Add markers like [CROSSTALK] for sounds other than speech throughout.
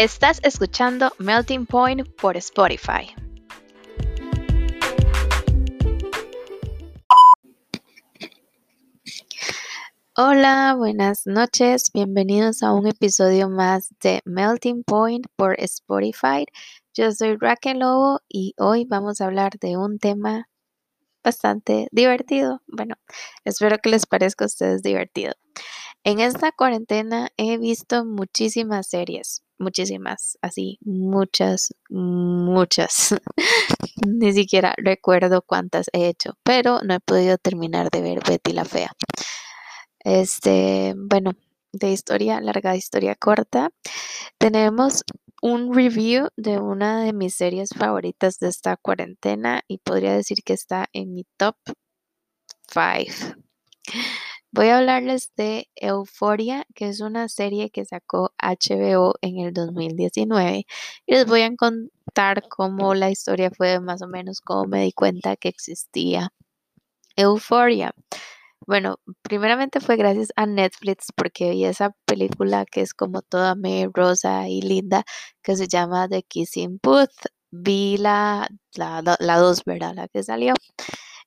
Estás escuchando Melting Point por Spotify. Hola, buenas noches, bienvenidos a un episodio más de Melting Point por Spotify. Yo soy Raquel Lobo y hoy vamos a hablar de un tema bastante divertido. Bueno, espero que les parezca a ustedes divertido. En esta cuarentena he visto muchísimas series, muchísimas, así, muchas, muchas. [LAUGHS] Ni siquiera recuerdo cuántas he hecho, pero no he podido terminar de ver Betty la Fea. Este, bueno, de historia larga, historia corta, tenemos un review de una de mis series favoritas de esta cuarentena y podría decir que está en mi top 5. Voy a hablarles de Euphoria, que es una serie que sacó HBO en el 2019 y les voy a contar cómo la historia fue más o menos cómo me di cuenta que existía Euphoria. Bueno, primeramente fue gracias a Netflix porque vi esa película que es como toda me rosa y linda que se llama The Kissing Booth. Vi la, la, la dos, ¿verdad? La que salió.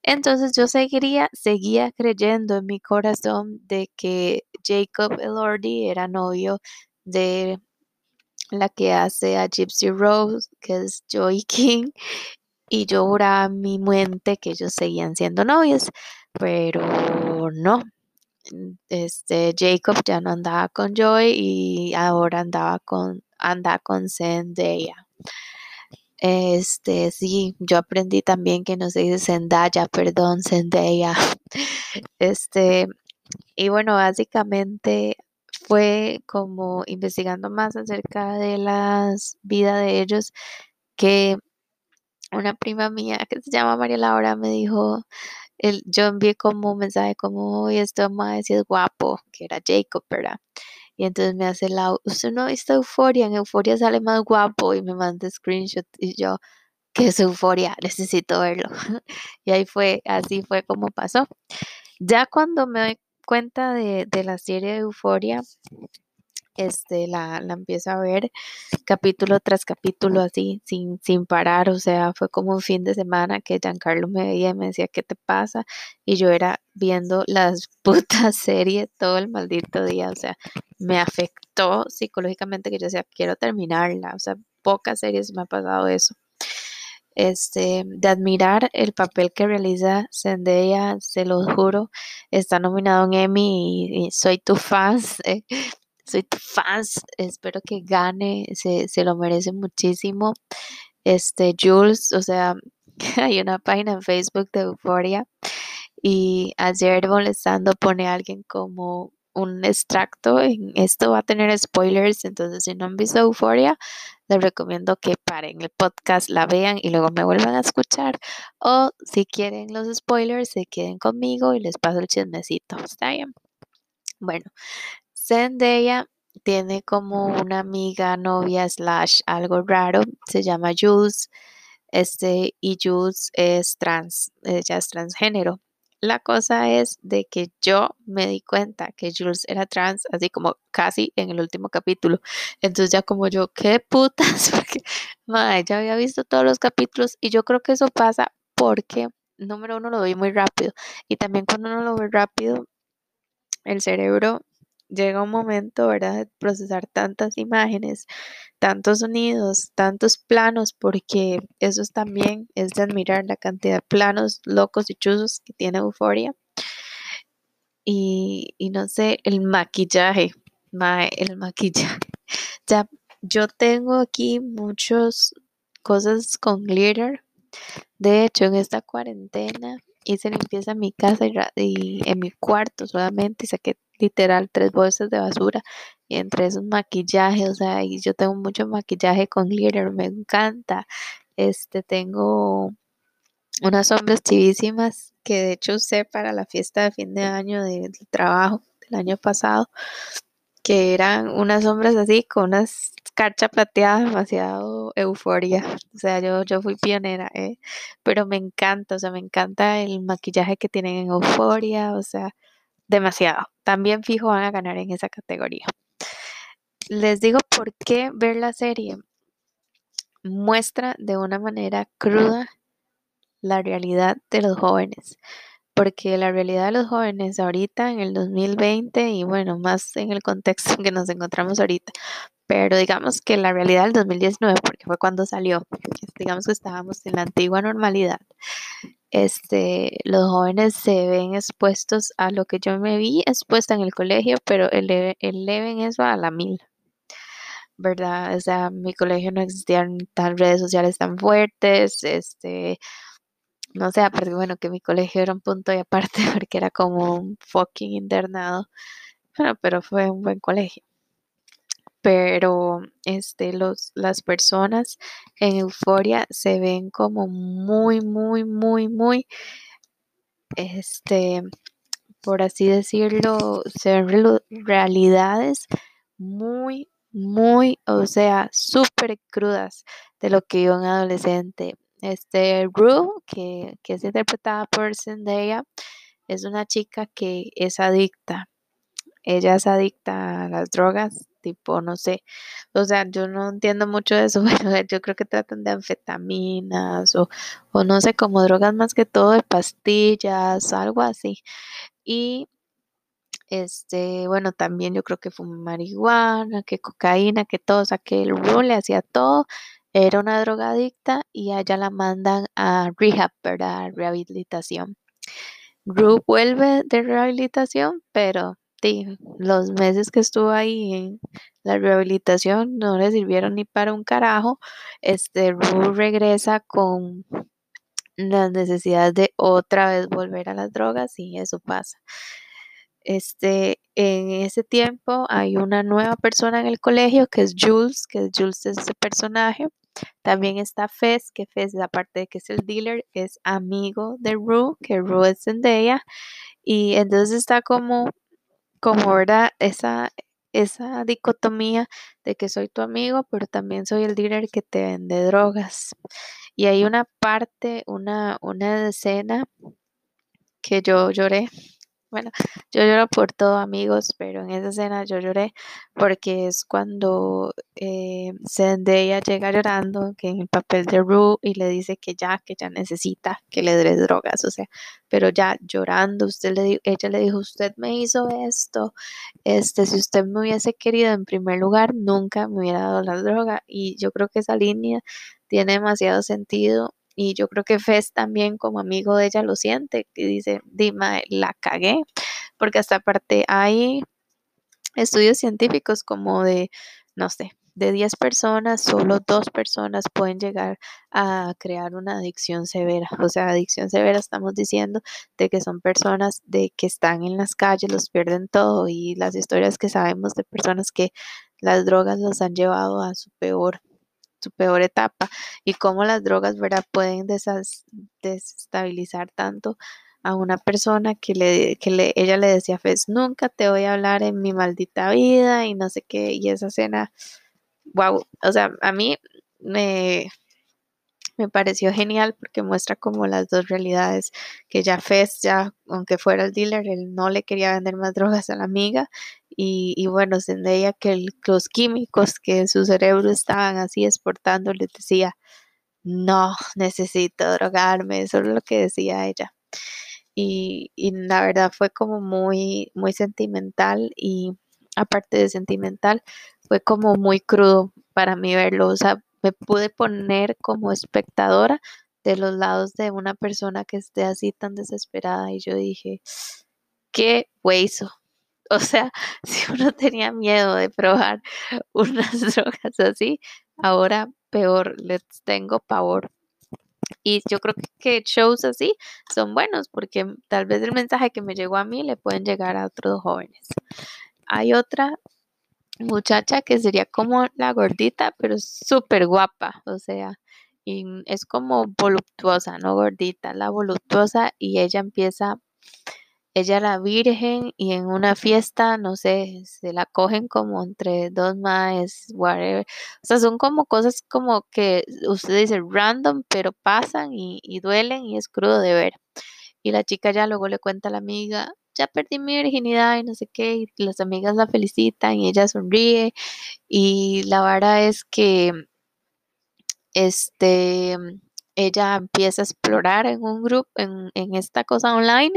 Entonces yo seguiría, seguía creyendo en mi corazón de que Jacob Elordi era novio de la que hace a Gypsy Rose, que es Joy [LAUGHS] King, y yo juraba mi mente que ellos seguían siendo novios, pero no. Este Jacob ya no andaba con Joy y ahora andaba con anda con Zendaya. Este, sí, yo aprendí también que no se dice Zendaya, perdón, Zendaya. [LAUGHS] Este, y bueno, básicamente fue como investigando más acerca de las vidas de ellos que una prima mía que se llama María Laura me dijo, el, yo envié como un mensaje como, oye, esto más es guapo, que era Jacob, ¿verdad? Y entonces me hace la, usted no ha visto Euforia, en Euforia sale más guapo y me manda screenshot y yo, ¿qué es Euforia? Necesito verlo. [LAUGHS] y ahí fue, así fue como pasó. Ya cuando me doy cuenta de, de la serie de Euforia, este, la, la empiezo a ver capítulo tras capítulo así, sin, sin parar, o sea, fue como un fin de semana que Giancarlo me veía y me decía, ¿qué te pasa? Y yo era viendo las [LAUGHS] putas series todo el maldito día, o sea, me afectó psicológicamente que yo decía, quiero terminarla, o sea, pocas series me ha pasado eso. Este, de admirar el papel que realiza Zendaya, se lo juro, está nominado en Emmy y, soy tu fan. [LAUGHS] Eh, soy tu fan, espero que gane, se, se lo merece muchísimo. Este, Jules, o sea, [LAUGHS] hay una página en Facebook de Euphoria y ayer molestando pone alguien como un extracto, esto va a tener spoilers, entonces si no han visto Euphoria, les recomiendo que paren el podcast, la vean y luego me vuelvan a escuchar. O si quieren los spoilers, se queden conmigo y les paso el chismecito. ¿Está bien? Bueno, Zendaya tiene como una amiga, novia, slash, algo raro, se llama Jules, este, y Jules es trans, ella es transgénero. La cosa es de que yo me di cuenta que Jules era trans, así como casi en el último capítulo. Entonces ya como yo, qué putas, [LAUGHS] porque madre, ya había visto todos los capítulos y yo creo que eso pasa porque, número uno, lo vi muy rápido. Y también cuando uno lo ve rápido, el cerebro llega un momento, ¿verdad?, de procesar tantas imágenes, tantos sonidos, tantos planos, porque eso también es de admirar la cantidad de planos locos y chuzos que tiene Euforia. Y, no sé, el maquillaje, el maquillaje. [LAUGHS] Ya, yo tengo aquí muchas cosas con glitter. De hecho, en esta cuarentena hice limpieza en mi casa y, en mi cuarto solamente y saqué literal tres bolsas de basura y entre esos maquillajes, o sea, y yo tengo mucho maquillaje con glitter, me encanta. Este, tengo unas sombras chivísimas que de hecho usé para la fiesta de fin de año del trabajo del año pasado, que eran unas sombras así con unas carcha plateada, demasiado euforia. O sea, yo, yo fui pionera, ¿eh? pero me encanta, o sea, me encanta el maquillaje que tienen en euforia, o sea, demasiado. También fijo van a ganar en esa categoría. les digo por qué ver la serie muestra de una manera cruda la realidad de los jóvenes. Porque la realidad de los jóvenes ahorita en el 2020 y bueno, más en el contexto en que nos encontramos ahorita, pero digamos que la realidad del 2019, porque fue cuando salió, digamos que estábamos en la antigua normalidad, este, los jóvenes se ven expuestos a lo que yo me vi expuesta en el colegio, pero eleven eso a la mil. ¿Verdad? O sea, en mi colegio no existían tan redes sociales tan fuertes, este, no sé, aparte, bueno, que mi colegio era un punto y aparte [LAUGHS] porque era como un fucking internado, bueno, [LAUGHS] pero fue un buen colegio. Pero este, los, las personas en euforia se ven como muy, muy, muy, muy, este, por así decirlo, se ven realidades muy, muy, o sea, súper crudas de lo que yo un adolescente este, Rue, que, es interpretada por Zendaya, es una chica que es adicta. Ella es adicta a las drogas, tipo, no sé, o sea, yo no entiendo mucho de eso, [LAUGHS] pero yo creo que tratan de anfetaminas o, o no sé, como drogas más que todo de pastillas, algo así. Y este, bueno, también yo creo que fue marihuana, que cocaína, que todo, o sea, que el le hacía todo era una drogadicta y a ella la mandan a rehab, ¿verdad? Rehabilitación. Rue vuelve de rehabilitación, pero los meses que estuvo ahí en la rehabilitación no le sirvieron ni para un carajo. Este Rue regresa con las necesidades de otra vez volver a las drogas y eso pasa. Este, en ese tiempo hay una nueva persona en el colegio que es Jules, que Jules es ese personaje también está Fez, que Fez, aparte de que es el dealer, es amigo de Rue, que Rue es Zendaya. Y entonces está como, como, ¿verdad? Esa, esa dicotomía de que soy tu amigo, pero también soy el dealer que te vende drogas. Y hay una parte, una, una escena que yo lloré bueno, yo lloro por todo, amigos, pero en esa escena yo lloré porque es cuando eh, Zendaya llega llorando, que en el papel de Rue, y le dice que ya, que ya necesita que le dé drogas, o sea, pero ya llorando, usted le ella le dijo, usted me hizo esto, este, si usted me hubiese querido en primer lugar, nunca me hubiera dado la droga, y yo creo que esa línea tiene demasiado sentido y yo creo que Fez también como amigo de ella lo siente, y dice, Dima, la cagué, porque hasta aparte hay estudios científicos como de, no sé, de 10 personas, solo dos personas pueden llegar a crear una adicción severa. O sea, adicción severa estamos diciendo de que son personas de que están en las calles, los pierden todo y las historias que sabemos de personas que las drogas los han llevado a su peor su peor etapa y cómo las drogas, ¿verdad? Pueden desestabilizar tanto a una persona que, le, que le, ella le decía, Fez, nunca te voy a hablar en mi maldita vida y no sé qué, y esa escena, wow, o sea, a mí me, me pareció genial porque muestra como las dos realidades, que ya Fez, ya aunque fuera el dealer, él no le quería vender más drogas a la amiga y, y bueno, Zendaya que los químicos que en su cerebro estaban así exportando les decía, no, necesito drogarme, eso es lo que decía ella. Y, y la verdad fue como muy, muy sentimental y aparte de sentimental, fue como muy crudo para mí verlo, me pude poner como espectadora de los lados de una persona que esté así tan desesperada y yo dije, qué hueso, [LAUGHS] o sea, [LAUGHS] si uno tenía miedo de probar [LAUGHS] unas drogas así, ahora peor, les tengo pavor. Y yo creo que shows así son buenos porque tal vez el mensaje que me llegó a mí le pueden llegar a otros jóvenes. Hay otra muchacha que sería como la gordita, pero súper guapa, o sea, y es como voluptuosa, no gordita, la voluptuosa y ella empieza ella la virgen y en una fiesta, no sé, se la cogen como entre dos más, whatever. O sea, son como cosas como que usted dice random, pero pasan y, duelen y es crudo de ver. Y la chica ya luego le cuenta a la amiga ya perdí mi virginidad y no sé qué, y las amigas la felicitan y ella sonríe y la vara es que este ella empieza a explorar en un grupo, en, en esta cosa online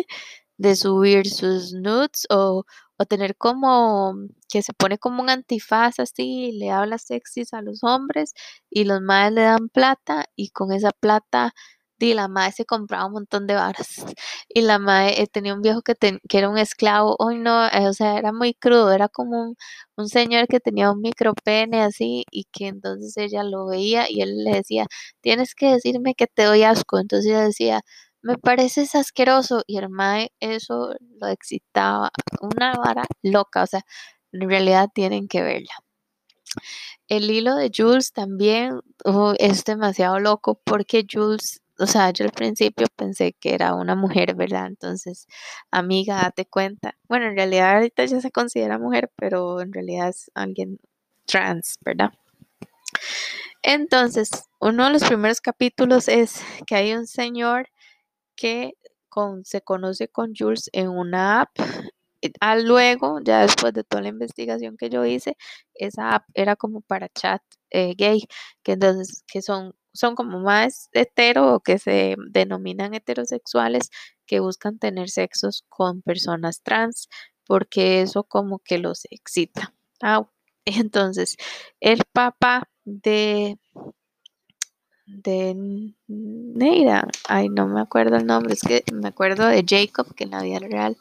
de subir sus nudes o, o tener como que se pone como un antifaz así y le habla sexys a los hombres y los madres le dan plata y con esa plata y la madre se compraba un montón de varas. Y la madre eh, tenía un viejo que, que era un esclavo. Hoy no, eh, o sea, era muy crudo. Era como un, un señor que tenía un micropene así y que entonces ella lo veía y él le decía, tienes que decirme que te doy asco. Entonces ella decía, me pareces asqueroso. Y el eso lo excitaba. Una vara loca. O sea, en realidad tienen que verla. El hilo de Jules también es demasiado loco porque Jules o sea, yo al principio pensé que era una mujer, ¿verdad? Entonces, amiga, date cuenta. Bueno, en realidad ahorita ya se considera mujer, pero en realidad es alguien trans, ¿verdad? Entonces, uno de los primeros capítulos es que hay un señor que se conoce con Jules en una app. Ah, luego, ya después de toda la investigación que yo hice, esa app era como para chat eh, gay, que entonces, que son son como más hetero o que se denominan heterosexuales que buscan tener sexos con personas trans porque eso como que los excita. Ah, [LAUGHS] entonces, el papá de de Neira, ay no me acuerdo el nombre, es que me acuerdo de Jacob, que en la vida real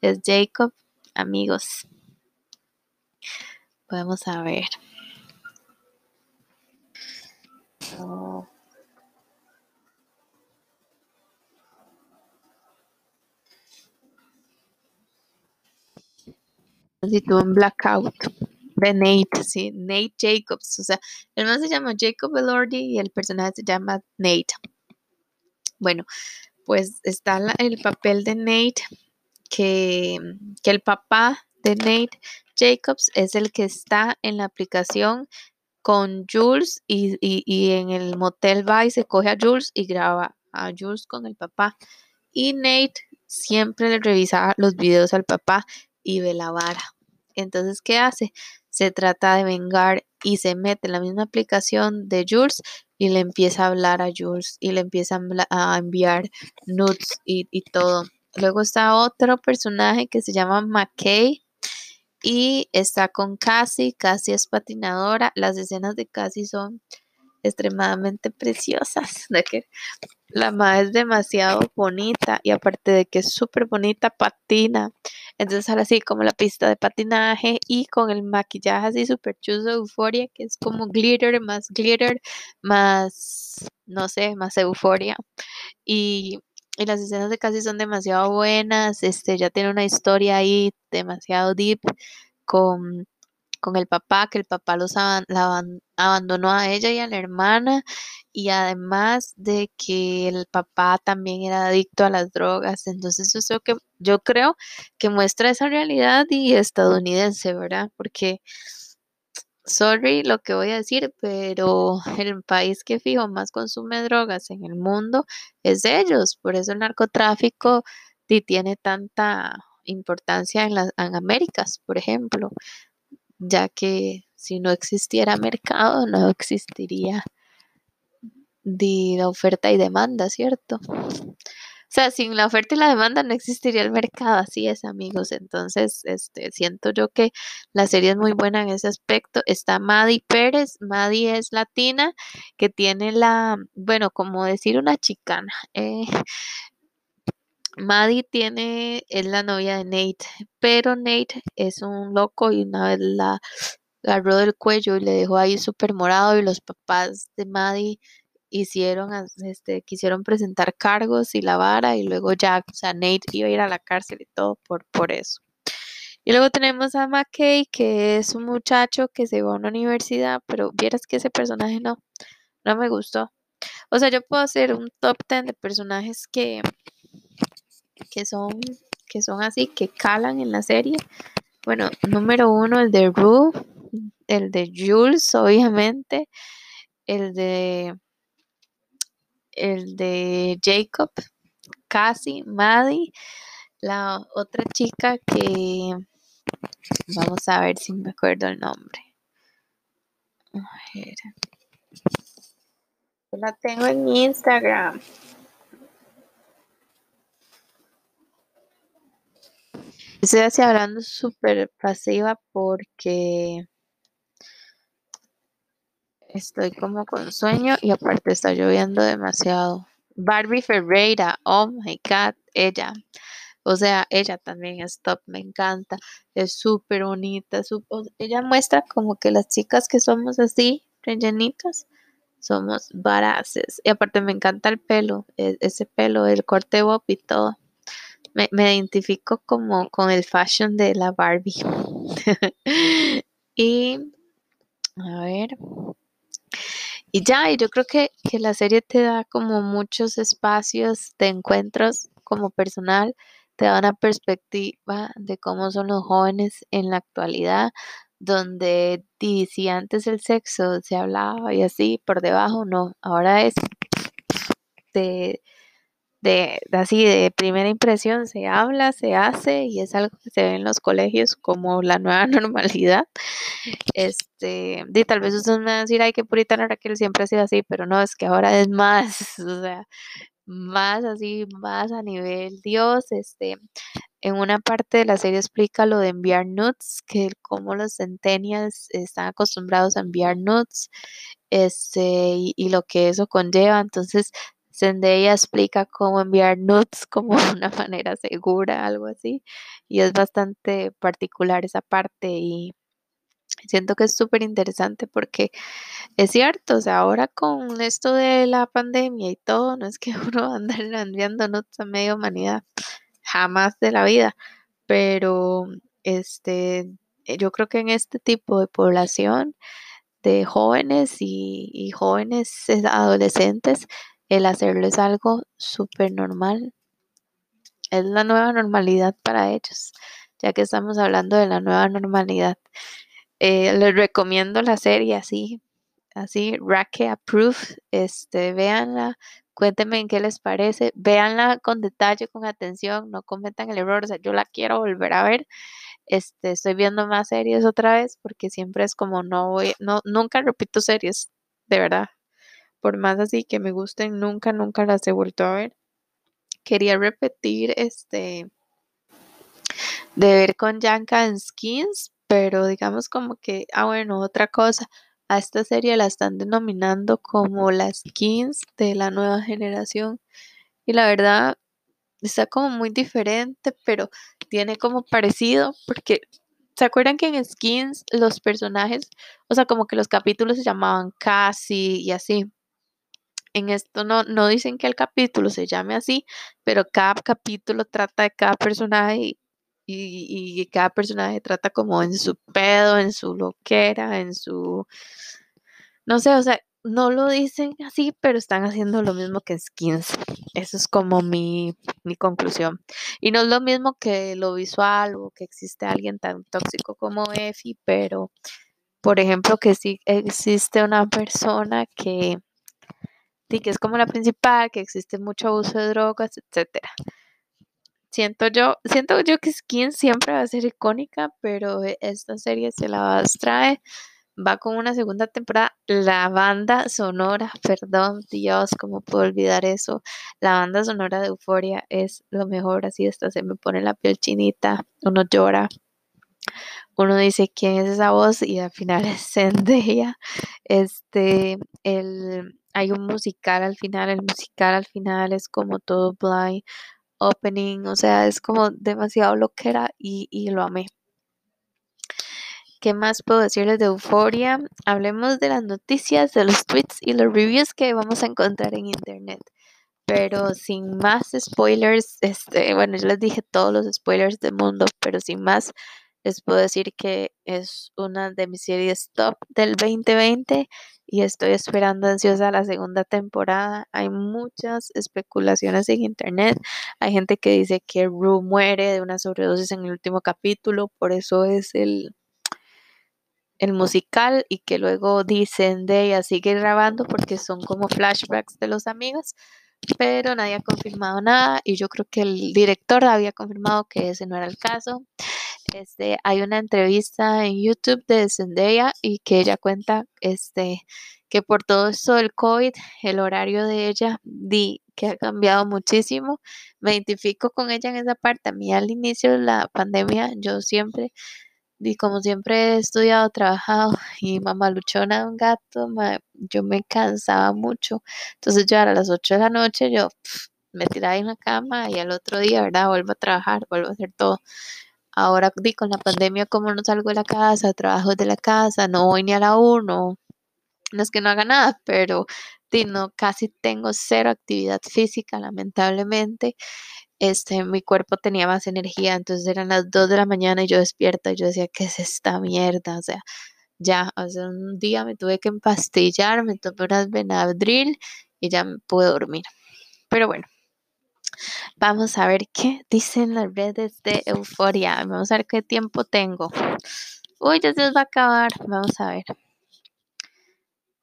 es Jacob, amigos. Podemos a ver. Si tuvo un blackout de Nate, sí, Nate Jacobs. O sea, el man se llama Jacob Elordi y el personaje se llama Nate. Bueno, pues está el papel de Nate, que, que el papá de Nate Jacobs es el que está en la aplicación con Jules y, en el motel va y se coge a Jules y graba a Jules con el papá. Y Nate siempre le revisa los videos al papá y ve la vara. Entonces, ¿qué hace? Se trata de vengar y se mete en la misma aplicación de Jules y le empieza a hablar a Jules y le empieza a enviar nudes y, y todo. Luego está otro personaje que se llama McKay, y está con Cassie, Cassie es patinadora, las escenas de Cassie son extremadamente preciosas, [LAUGHS] la madre es demasiado bonita y aparte de que es súper bonita, patina. Entonces ahora sí, como la pista de patinaje y con el maquillaje así súper chuzo, euforia, que es como glitter, más glitter, más, no sé, más euforia. Y, y las escenas de Cassie son demasiado buenas, este, ya tiene una historia ahí demasiado deep con, con el papá, que el papá los abandonó a ella y a la hermana, y además de que el papá también era adicto a las drogas. Entonces, eso que yo creo que muestra esa realidad y estadounidense, ¿verdad? Porque sorry lo que voy a decir, pero [LAUGHS] el país que fijo más consume drogas en el mundo es ellos. Por eso el narcotráfico tiene tanta importancia en las Américas, por ejemplo, ya que si no existiera mercado, no existiría de la oferta y demanda, ¿cierto? Sea, sin la oferta y la demanda no existiría el mercado, así es, amigos. Entonces, este, siento yo que la serie es muy buena en ese aspecto. Está Maddie Pérez, Maddie es latina, que tiene la, bueno, como decir una chicana. Eh, Maddie tiene, es la novia de Nate, pero Nate es un loco y una vez la agarró del cuello y le dejó ahí súper morado y los papás de Maddie hicieron, este, quisieron presentar cargos y la vara y luego ya, o sea, Nate iba a ir a la cárcel y todo por, por eso. Y luego tenemos a McKay, que es un muchacho que se va a una universidad, pero vieras que ese personaje no, no me gustó. O sea, yo puedo hacer un top 10 de personajes que, que son, que son así, que calan en la serie. Bueno, número uno, el de Rue, el de Jules, obviamente, el de el de Jacob, Cassie, Maddie, la otra chica que vamos a ver si me acuerdo el nombre. Yo la tengo en Instagram. Estoy así hablando súper pasiva porque estoy como con sueño y aparte está lloviendo demasiado. Barbie Ferreira, oh my god, ella. O sea, ella también es top, me encanta, es súper bonita. ella muestra como que las chicas que somos así, rellenitas, somos baraces. Y aparte me encanta el pelo, e, ese pelo, el corte bob y todo. Me, me identifico como con el fashion de la Barbie. [LAUGHS] y, a ver, y ya, y yo creo que, la serie te da como muchos espacios de encuentros como personal, te da una perspectiva de cómo son los jóvenes en la actualidad, donde si antes el sexo se hablaba y así por debajo, no, ahora es de, de, así de primera impresión, se habla, se hace y es algo que se ve en los colegios como la nueva [LAUGHS] normalidad. Este, y tal vez ustedes me van a decir, ay, qué puritana Raquel siempre ha sido así, pero no, es que ahora es más, [LAUGHS] o sea, más así, más a nivel Dios, este, en una parte de la serie explica lo de enviar nudes, que como los centennials están acostumbrados a enviar nudes, este, y, y, lo que eso conlleva, entonces Zendaya explica cómo enviar nudes [LAUGHS] como una manera segura, algo así, y es bastante particular esa parte y siento que es súper interesante porque es cierto, o sea, ahora con esto de la pandemia y todo, no es que [LAUGHS] uno va a andar enviando nudes a media humanidad, jamás de la vida, pero este, yo creo que en este tipo de población de jóvenes y, y jóvenes adolescentes, el hacerlo es algo súper normal. Es la nueva normalidad para ellos, ya que estamos hablando de la nueva normalidad. Eh, les recomiendo la serie así, así, Raque Approved, este, véanla, cuéntenme en qué les parece, véanla con detalle, con atención, no cometan el error, o sea, yo la quiero volver a ver, este, estoy viendo más series otra vez, porque siempre es como no voy, no, nunca repito series, de verdad, por más así que me gusten, nunca, nunca las he vuelto a ver. Quería repetir este de ver con Yanka en Skins, pero digamos como que, ah bueno, otra cosa, a esta serie la están denominando como las Skins de la nueva generación y la verdad está como muy diferente, pero tiene como parecido porque ¿Se acuerdan que en Skins los personajes, o sea, como que los capítulos se llamaban Casi y así? En esto no, no dicen que el capítulo se llame así, pero cada capítulo trata de cada personaje y, y, cada personaje trata como en su pedo, en su loquera, en su... No sé, o sea, no lo dicen así, pero están haciendo lo mismo que Skins. Eso es como mi, mi conclusión. Y no es lo mismo que lo visual o que existe alguien tan tóxico como Effie, pero, por ejemplo, que sí existe una persona que que es como la principal, que existe mucho uso de drogas, etcétera. Siento yo, siento yo que Skin siempre va a ser icónica, pero esta serie se la trae, va con una segunda temporada. La banda sonora, perdón, Dios, ¿cómo puedo olvidar eso? La banda sonora de Euforia es lo mejor, así esta se me pone la piel chinita, uno llora, uno dice quién es esa voz y al final [LAUGHS] es Zendaya. Este, el, hay un musical al final, el musical al final es como todo blind opening, o sea, es como demasiado loquera y, y lo amé. ¿Qué más puedo decirles de Euforia? Hablemos de las noticias, de los tweets y los reviews que vamos a encontrar en internet. Pero sin más spoilers, este, bueno, yo les dije todos los spoilers del mundo, pero sin más, les puedo decir que es una de mis series top del 2020 y estoy esperando ansiosa la segunda temporada. Hay muchas especulaciones en internet. Hay gente que dice que Rue muere de una sobredosis en el último capítulo, por eso es el, el musical y que luego dicen de ella sigue grabando porque son como flashbacks de los amigos. pero nadie ha confirmado nada y yo creo que el director había confirmado que ese no era el caso. Este, hay una entrevista en YouTube de Zendaya y que ella cuenta este, que por todo esto del COVID, el horario de ella di que ha cambiado muchísimo. Me identifico con ella en esa parte. A mí al inicio de la pandemia, yo siempre, y como siempre he estudiado, trabajado y mamá luchona de un gato, yo me cansaba mucho. Entonces yo a las 8 de la noche, yo me tiraba en la cama y al otro día, ¿verdad? Vuelvo a trabajar, vuelvo a hacer todo. Ahora di con la pandemia, como no salgo de la casa, trabajo de la casa, no voy ni a la 1, no es que no haga nada, pero no, casi tengo cero actividad física, lamentablemente. Este, mi cuerpo tenía más energía, entonces eran las 2 de la mañana y yo despierta y yo decía, ¿qué es esta mierda? O sea, ya, hace un día me tuve que empastillar, me tomé unas Benadryl y ya me pude dormir. Pero bueno, vamos a ver qué dicen las redes de euforia. Vamos a ver qué tiempo tengo. Uy, ya se va a acabar. Vamos a ver.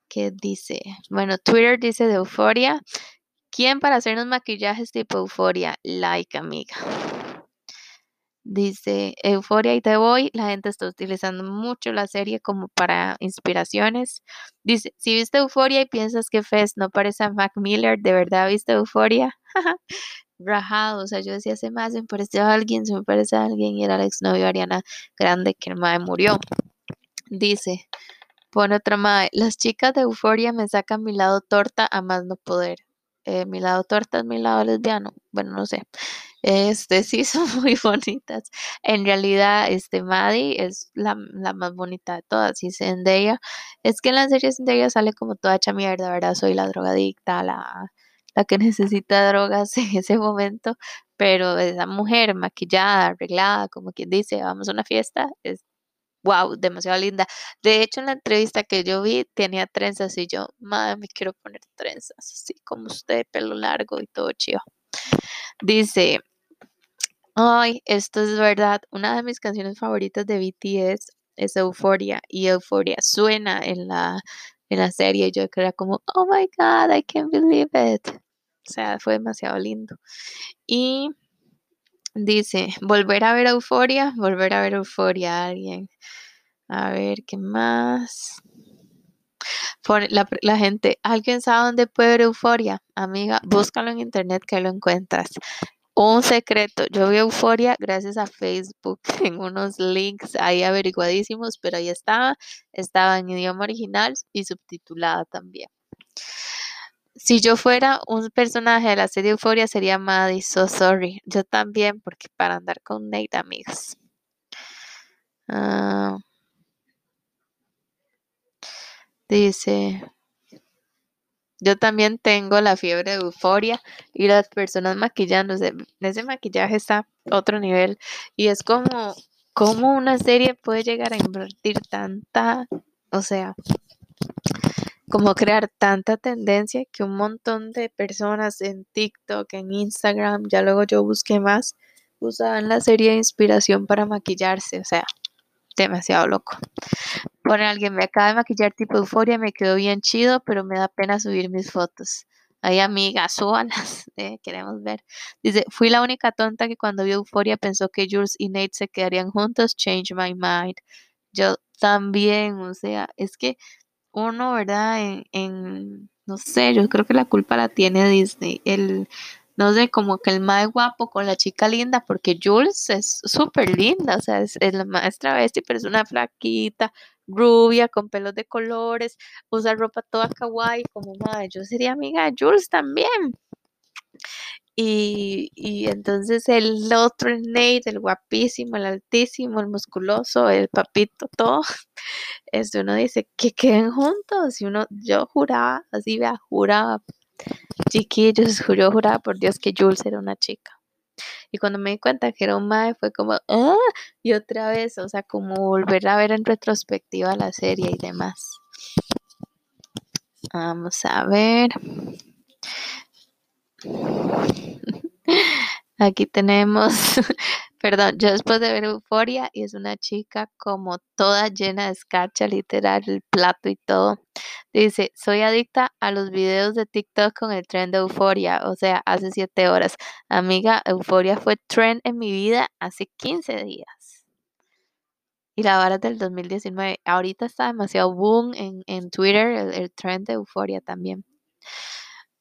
¿Qué dice? Bueno, Twitter dice de Euforia. ¿Quién para hacernos maquillajes tipo Euforia? Like, amiga. Dice Euforia y te voy. La gente está utilizando mucho la serie como para inspiraciones. Dice, si viste Euforia y piensas que Fez no parece a Mac Miller, ¿de verdad viste Euforia? [LAUGHS] Rajado, yo decía, hace más me pareció a alguien, se me parece a alguien y era el exnovio Ariana Grande que el madre murió. Dice, Pone otra madre. Las chicas de Euforia me sacan mi lado torta a más no poder. Eh, mi lado torta es mi lado lesbiano. Bueno, no sé. Este sí [LAUGHS] son muy bonitas. En realidad, este Maddie es la, más bonita de todas. Y Zendaya, es que en la serie Zendaya sale como toda hecha mierda, ¿verdad? Soy la drogadicta, la, la que [LAUGHS] necesita drogas en ese momento. Pero esa mujer maquillada, arreglada, como quien dice, vamos a una fiesta, es wow, demasiado linda. De hecho, en la entrevista que yo vi, tenía trenzas y yo, madre, me quiero poner trenzas, así como usted, pelo largo y todo chido. Dice, ay, esto es verdad, una de mis canciones favoritas de BTS es Euphoria y Euphoria suena en la, en la serie y yo era como, oh my god, I can't believe it. O sea, fue demasiado lindo. Y Dice, volver a ver euforia, volver a ver euforia a alguien. A ver, ¿qué más? La, la, gente, ¿alguien sabe dónde puede ver euforia? Amiga, búscalo en internet que lo encuentras. Un secreto, yo vi euforia gracias a Facebook [LAUGHS] en unos links ahí averiguadísimos, pero ahí estaba, estaba en idioma original y subtitulada también. Si yo fuera un personaje de la serie Euphoria sería Maddie, so sorry. Yo también, porque para andar con Nate, amigos. Ah. dice, yo también tengo la fiebre de euforia y las personas maquillándose. Ese maquillaje está otro nivel y es como, como una serie puede llegar a invertir tanta, o sea, como crear tanta tendencia que un montón de personas en TikTok, en Instagram, ya luego yo busqué más, usaban la serie de inspiración para maquillarse, o sea, demasiado loco. Pone alguien, me acaba de maquillar tipo euforia, me quedó bien chido, pero me da pena subir mis fotos. Ay, amigas, súbalas, [LAUGHS] eh, queremos ver. Dice, fui la única tonta que cuando vio Euforia pensó que Jules y Nate se quedarían juntos, change my mind. Yo también, o sea, es que uno, ¿verdad? En, no sé, yo creo que la culpa la tiene Disney. El, no sé, como que el más guapo con la chica linda, porque Jules es súper linda, o sea, es, la maestra bestia, pero es una flaquita, rubia, con pelos de colores, usa ropa toda kawaii, como madre, yo sería amiga de Jules también. Y, y entonces el otro, el Nate, el guapísimo, el altísimo, el musculoso, el papito, todo, [LAUGHS] este uno dice que queden juntos. Y uno, yo juraba, así vea, juraba, chiquillos, yo juraba por Dios que Jules era una chica. Y cuando me di cuenta que era un mae, fue como, ¡ah! Y otra vez, o sea, como volver a ver en retrospectiva la serie y demás. Vamos a ver. [LAUGHS] Aquí tenemos Perdón, yo después de ver Euforia y es una chica como toda llena de escarcha, literal, el plato y todo. Dice, soy adicta a los videos de TikTok con el trend de Euforia, o sea, hace siete horas. Amiga, Euforia fue trend en mi vida hace 15 días. Y la vara del 2019. Ahorita está demasiado boom en, en Twitter el, el trend de Euforia también.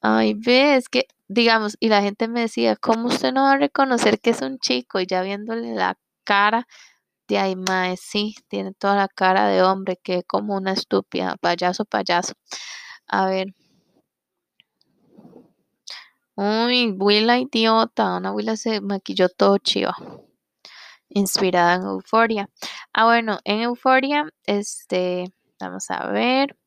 Ay, ve, es que, digamos, y la gente me decía, ¿cómo usted no va a reconocer que es un chico? Y ya viéndole la cara, de ahí, mae, sí, tiene toda la cara de hombre, que como una estúpida, payaso, payaso. A ver. Uy, Willa idiota, una Willa se maquilló todo chiva. Inspirada en Euforia. Ah, bueno, en Euforia, este, vamos a ver.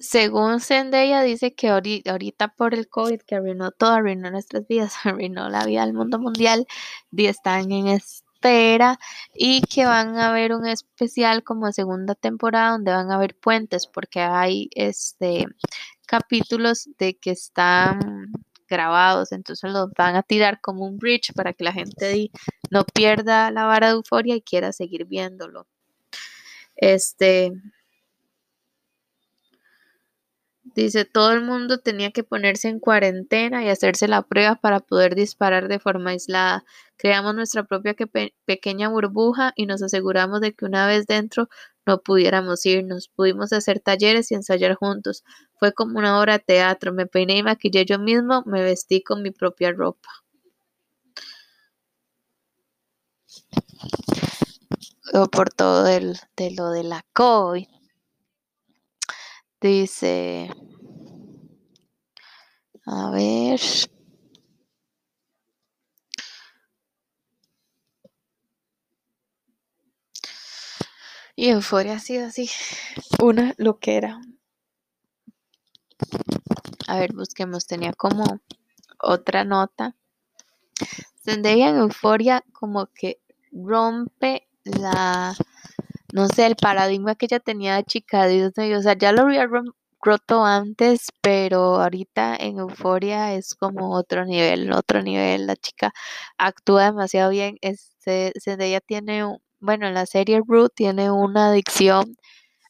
Según Zendaya dice que ahorita por el COVID que arruinó todo, arruinó nuestras vidas, [LAUGHS] arruinó la vida del mundo mundial, y están en espera y que van a haber un especial como segunda temporada donde van a haber puentes porque hay este capítulos de que están grabados, entonces los van a tirar como un bridge para que la gente no pierda la vara de euforia y quiera seguir viéndolo. Este, Dice, todo el mundo tenía que ponerse en cuarentena y hacerse la prueba para poder disparar de forma aislada. Creamos nuestra propia pequeña burbuja y nos aseguramos de que una vez dentro no pudiéramos irnos. Pudimos hacer talleres y ensayar juntos. Fue como una hora de teatro. Me peiné y maquillé yo mismo, me vestí con mi propia ropa. Por todo el, de lo de la COVID. Dice, a ver. Y Euforia ha sido así, una loquera. A ver, busquemos, tenía como otra nota. Zendaya en Euforia como que rompe la no sé, el paradigma que ella tenía de chica Disney, o sea, ya lo había roto antes, pero ahorita en Euforia es como otro nivel, otro nivel, la chica actúa demasiado bien, este, ella tiene, bueno, en la serie Ruth tiene una adicción,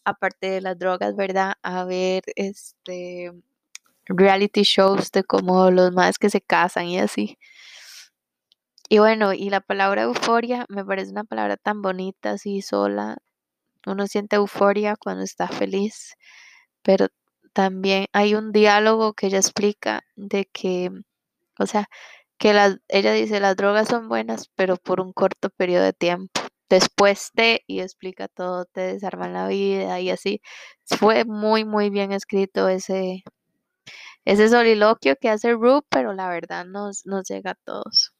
aparte de las drogas, ¿verdad? A ver, este, reality shows de como los más que se casan y así. Y bueno, y la palabra euforia me parece una palabra tan bonita, así sola, uno siente euforia cuando está feliz, pero también hay un diálogo que ella explica de que, o sea, que ella dice las drogas son buenas, pero por un corto periodo de tiempo. Después te, y explica todo, te desarman la vida y así. Fue muy, muy bien escrito ese, ese soliloquio que hace Ru, pero la verdad nos, nos llega a todos.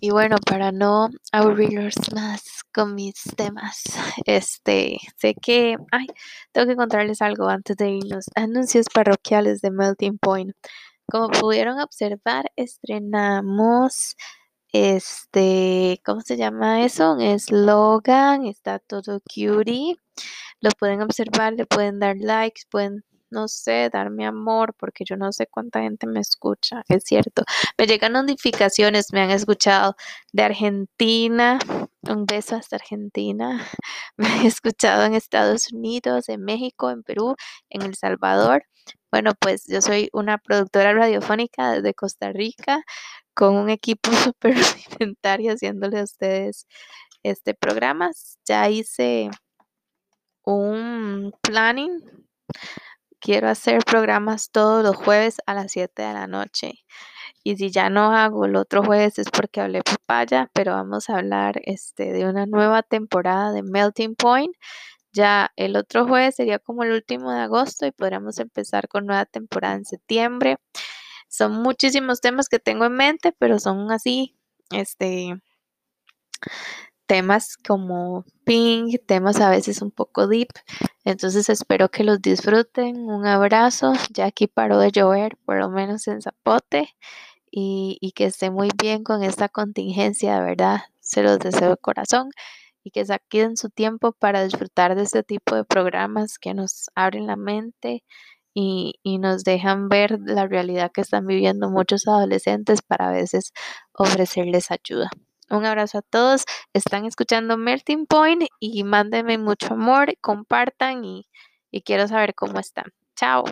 Y bueno, para no aburrirlos más con mis temas, [LAUGHS] este, sé que, ay, tengo que contarles algo antes de irnos. Anuncios parroquiales de Melting Point. Como pudieron observar, estrenamos este, ¿cómo se llama eso? Un eslogan, está todo cutie. Lo pueden observar, le pueden dar likes, pueden no sé, darme amor, porque yo no sé cuánta gente me escucha, es cierto. Me llegan notificaciones, me han escuchado de Argentina, un beso hasta Argentina, [LAUGHS] me han escuchado en Estados Unidos, en México, en Perú, en El Salvador. Bueno, pues yo soy una productora radiofónica desde Costa Rica con un equipo [LAUGHS] súper rudimentario haciéndole a ustedes este programa. Ya hice un planning quiero hacer programas todos los jueves a las 7 de la noche. Y si ya no hago el otro jueves es porque hablé papaya, pero vamos a hablar este, de una nueva temporada de Melting Point. Ya el otro jueves sería como el último de agosto y podríamos empezar con nueva temporada en septiembre. Son muchísimos temas que tengo en mente, pero son así, este, temas como pink, temas a veces un poco deep. Entonces espero que los disfruten. Un abrazo. Ya aquí paró de llover, por lo menos en Zapote. Y, y que esté muy bien con esta contingencia, de verdad. Se los deseo de corazón. Y que saquen su tiempo para disfrutar de este tipo de programas que nos abren la mente y, y nos dejan ver la realidad que están viviendo muchos adolescentes para a veces ofrecerles ayuda. Un abrazo a todos. Están escuchando Melting Point y mándenme mucho amor, compartan y, y quiero saber cómo están. Chao.